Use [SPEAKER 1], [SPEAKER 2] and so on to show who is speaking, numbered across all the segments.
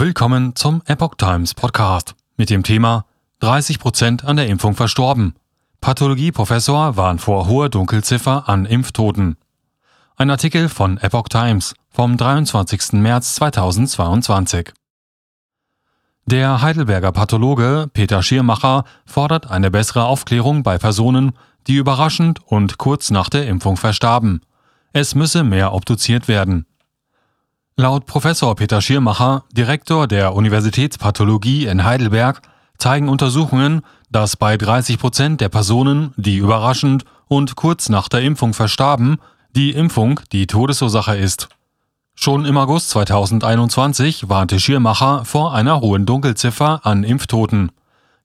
[SPEAKER 1] Willkommen zum Epoch Times Podcast mit dem Thema 30 Prozent an der Impfung verstorben. Pathologieprofessor warnt vor hoher Dunkelziffer an Impftoten. Ein Artikel von Epoch Times vom 23. März 2022. Der Heidelberger Pathologe Peter Schirmacher fordert eine bessere Aufklärung bei Personen, die überraschend und kurz nach der Impfung verstarben. Es müsse mehr obduziert werden. Laut Professor Peter Schirmacher, Direktor der Universitätspathologie in Heidelberg, zeigen Untersuchungen, dass bei 30 Prozent der Personen, die überraschend und kurz nach der Impfung verstarben, die Impfung die Todesursache ist. Schon im August 2021 warnte Schirmacher vor einer hohen Dunkelziffer an Impftoten.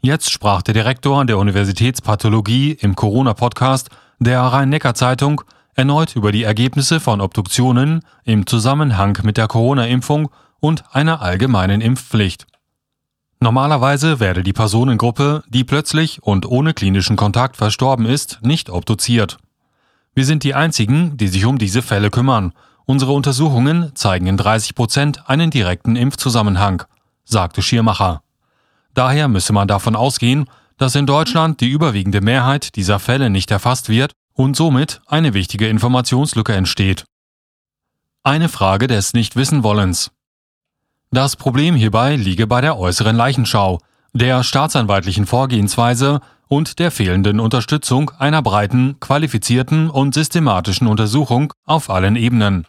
[SPEAKER 1] Jetzt sprach der Direktor der Universitätspathologie im Corona-Podcast der Rhein-Neckar-Zeitung erneut über die Ergebnisse von Obduktionen im Zusammenhang mit der Corona-Impfung und einer allgemeinen Impfpflicht. Normalerweise werde die Personengruppe, die plötzlich und ohne klinischen Kontakt verstorben ist, nicht obduziert. Wir sind die Einzigen, die sich um diese Fälle kümmern. Unsere Untersuchungen zeigen in 30 Prozent einen direkten Impfzusammenhang, sagte Schirmacher. Daher müsse man davon ausgehen, dass in Deutschland die überwiegende Mehrheit dieser Fälle nicht erfasst wird und somit eine wichtige Informationslücke entsteht. Eine Frage des Nichtwissenwollens. Das Problem hierbei liege bei der äußeren Leichenschau, der staatsanwaltlichen Vorgehensweise und der fehlenden Unterstützung einer breiten, qualifizierten und systematischen Untersuchung auf allen Ebenen.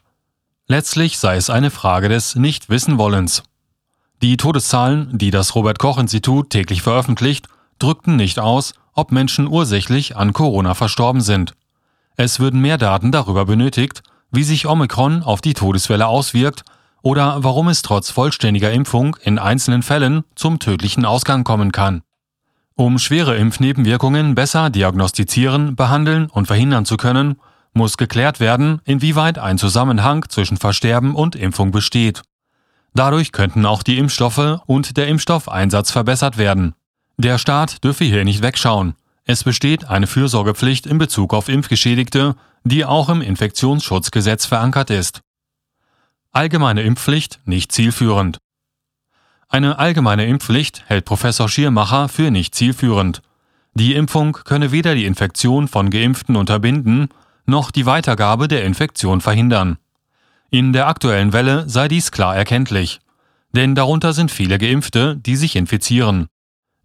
[SPEAKER 1] Letztlich sei es eine Frage des Nichtwissenwollens. Die Todeszahlen, die das Robert Koch Institut täglich veröffentlicht, drückten nicht aus, ob Menschen ursächlich an Corona verstorben sind. Es würden mehr Daten darüber benötigt, wie sich Omikron auf die Todeswelle auswirkt oder warum es trotz vollständiger Impfung in einzelnen Fällen zum tödlichen Ausgang kommen kann. Um schwere Impfnebenwirkungen besser diagnostizieren, behandeln und verhindern zu können, muss geklärt werden, inwieweit ein Zusammenhang zwischen Versterben und Impfung besteht. Dadurch könnten auch die Impfstoffe und der Impfstoffeinsatz verbessert werden. Der Staat dürfe hier nicht wegschauen. Es besteht eine Fürsorgepflicht in Bezug auf Impfgeschädigte, die auch im Infektionsschutzgesetz verankert ist. Allgemeine Impfpflicht nicht zielführend. Eine allgemeine Impfpflicht hält Professor Schiermacher für nicht zielführend. Die Impfung könne weder die Infektion von Geimpften unterbinden, noch die Weitergabe der Infektion verhindern. In der aktuellen Welle sei dies klar erkenntlich. Denn darunter sind viele Geimpfte, die sich infizieren.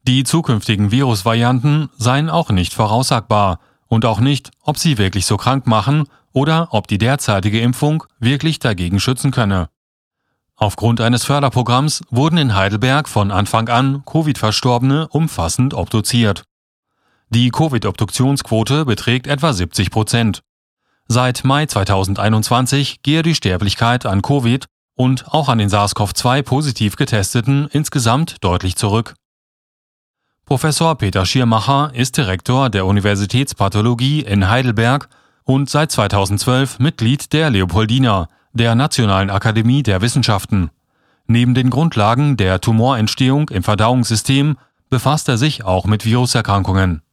[SPEAKER 1] Die zukünftigen Virusvarianten seien auch nicht voraussagbar und auch nicht, ob sie wirklich so krank machen oder ob die derzeitige Impfung wirklich dagegen schützen könne. Aufgrund eines Förderprogramms wurden in Heidelberg von Anfang an Covid-Verstorbene umfassend obduziert. Die Covid-Obduktionsquote beträgt etwa 70 Prozent. Seit Mai 2021 gehe die Sterblichkeit an Covid und auch an den SARS-CoV-2 positiv Getesteten insgesamt deutlich zurück. Professor Peter Schiermacher ist Direktor der Universitätspathologie in Heidelberg und seit 2012 Mitglied der Leopoldina, der Nationalen Akademie der Wissenschaften. Neben den Grundlagen der Tumorentstehung im Verdauungssystem befasst er sich auch mit Viruserkrankungen.